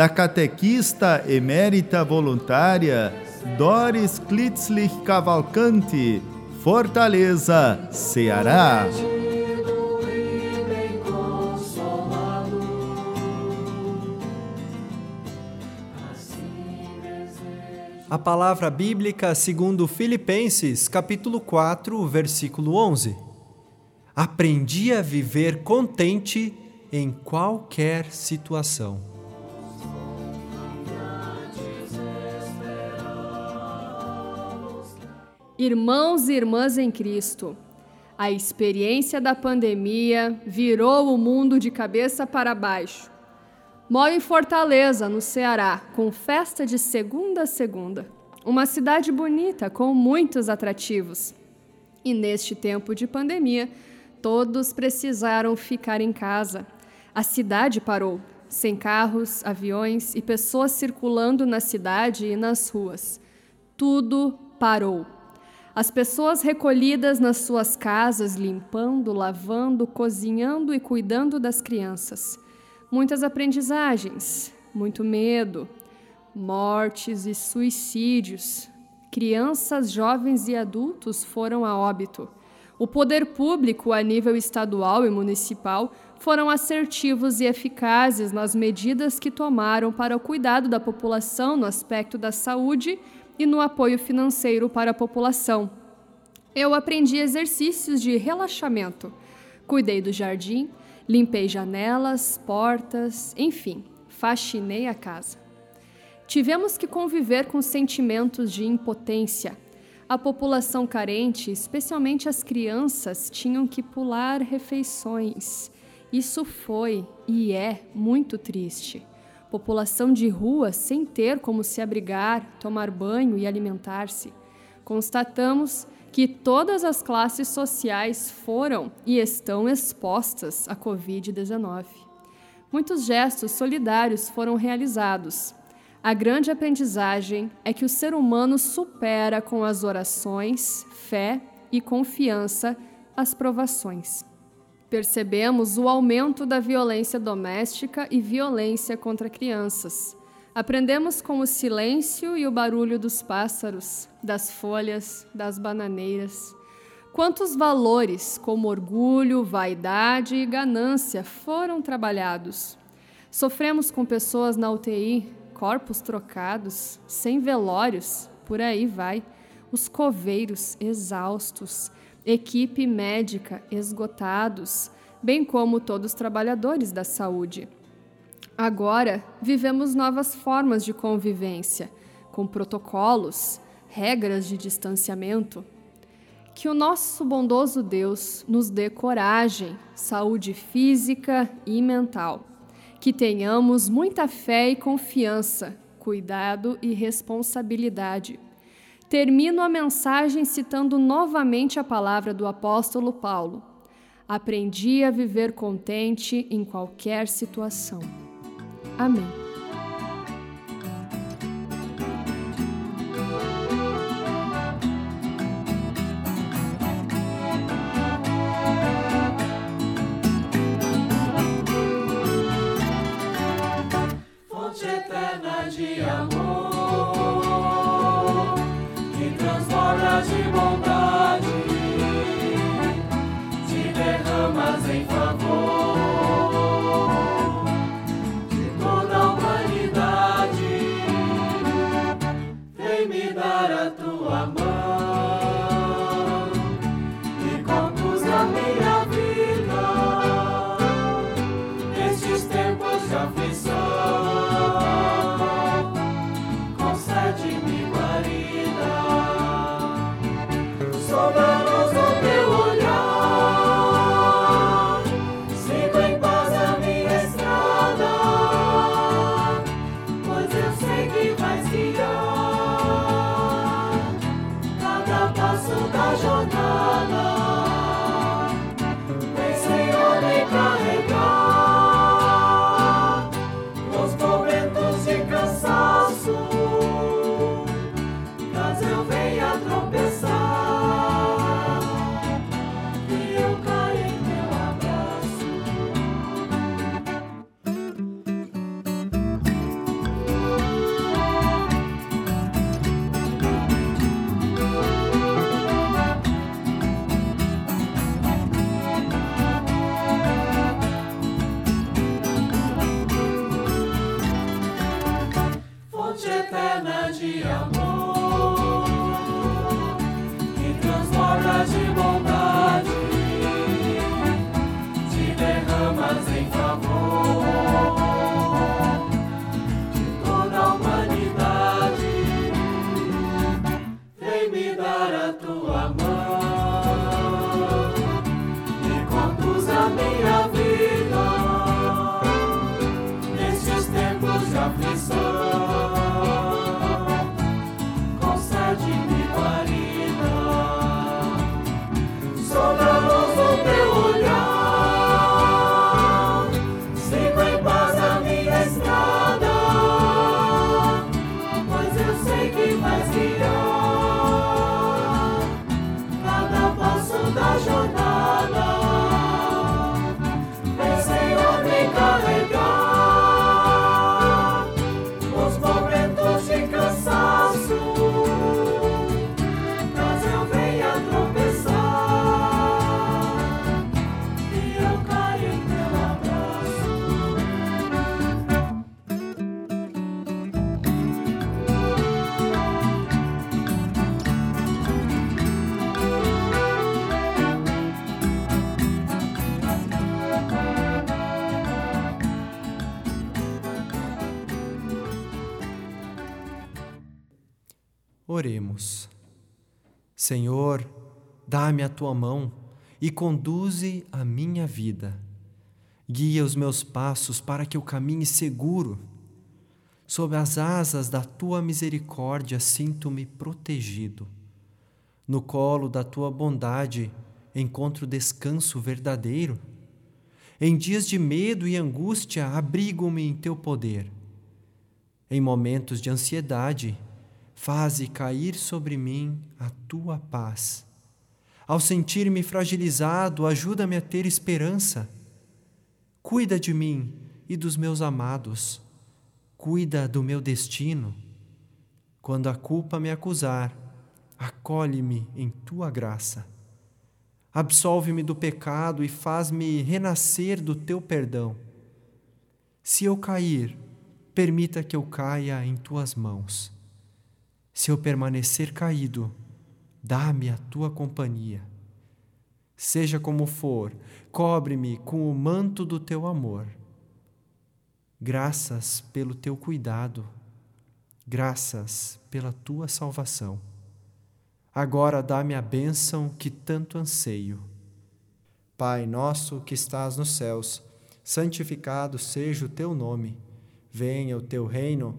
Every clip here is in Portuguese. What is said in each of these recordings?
da catequista emérita voluntária Doris Klitzlich Cavalcante, Fortaleza, Ceará. A palavra bíblica segundo Filipenses, capítulo 4, versículo 11. Aprendi a viver contente em qualquer situação. Irmãos e irmãs em Cristo, a experiência da pandemia virou o mundo de cabeça para baixo. Moro em Fortaleza, no Ceará, com festa de segunda a segunda. Uma cidade bonita, com muitos atrativos. E neste tempo de pandemia, todos precisaram ficar em casa. A cidade parou, sem carros, aviões e pessoas circulando na cidade e nas ruas. Tudo parou. As pessoas recolhidas nas suas casas, limpando, lavando, cozinhando e cuidando das crianças. Muitas aprendizagens, muito medo, mortes e suicídios. Crianças, jovens e adultos foram a óbito. O poder público, a nível estadual e municipal, foram assertivos e eficazes nas medidas que tomaram para o cuidado da população no aspecto da saúde e no apoio financeiro para a população. Eu aprendi exercícios de relaxamento. Cuidei do jardim, limpei janelas, portas, enfim, faxinei a casa. Tivemos que conviver com sentimentos de impotência. A população carente, especialmente as crianças, tinham que pular refeições. Isso foi e é muito triste população de rua sem ter como se abrigar, tomar banho e alimentar-se. Constatamos que todas as classes sociais foram e estão expostas à Covid-19. Muitos gestos solidários foram realizados. A grande aprendizagem é que o ser humano supera com as orações, fé e confiança as provações percebemos o aumento da violência doméstica e violência contra crianças. Aprendemos com o silêncio e o barulho dos pássaros, das folhas, das bananeiras. Quantos valores, como orgulho, vaidade e ganância, foram trabalhados? Sofremos com pessoas na UTI, corpos trocados, sem velórios, por aí vai, os coveiros exaustos, equipe médica esgotados, bem como todos os trabalhadores da saúde. Agora, vivemos novas formas de convivência, com protocolos, regras de distanciamento. Que o nosso bondoso Deus nos dê coragem, saúde física e mental. Que tenhamos muita fé e confiança, cuidado e responsabilidade Termino a mensagem citando novamente a palavra do apóstolo Paulo. Aprendi a viver contente em qualquer situação. Amém. derramas em favor. Fonte eterna de amor que transborda de bondade, te derramas em favor de toda a humanidade. Vem me dar a tua Oremos. Senhor, dá-me a tua mão e conduze a minha vida. Guia os meus passos para que eu caminhe seguro. Sob as asas da tua misericórdia sinto-me protegido. No colo da tua bondade encontro descanso verdadeiro. Em dias de medo e angústia abrigo-me em teu poder. Em momentos de ansiedade, faze cair sobre mim a tua paz. Ao sentir-me fragilizado, ajuda-me a ter esperança. Cuida de mim e dos meus amados. Cuida do meu destino. Quando a culpa me acusar, acolhe-me em tua graça. Absolve-me do pecado e faz-me renascer do teu perdão. Se eu cair, permita que eu caia em tuas mãos. Se eu permanecer caído, dá-me a tua companhia. Seja como for, cobre-me com o manto do teu amor. Graças pelo teu cuidado, graças pela tua salvação. Agora dá-me a bênção que tanto anseio. Pai nosso que estás nos céus, santificado seja o teu nome. Venha o teu reino,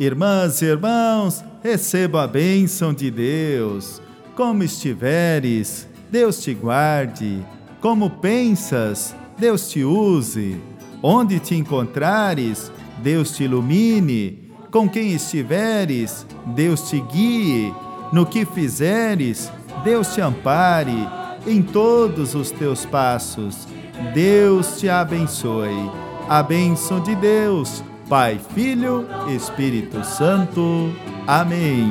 Irmãs e irmãos, receba a bênção de Deus. Como estiveres, Deus te guarde. Como pensas, Deus te use. Onde te encontrares, Deus te ilumine. Com quem estiveres, Deus te guie. No que fizeres, Deus te ampare. Em todos os teus passos, Deus te abençoe. A bênção de Deus Pai, Filho, Espírito Santo. Amém.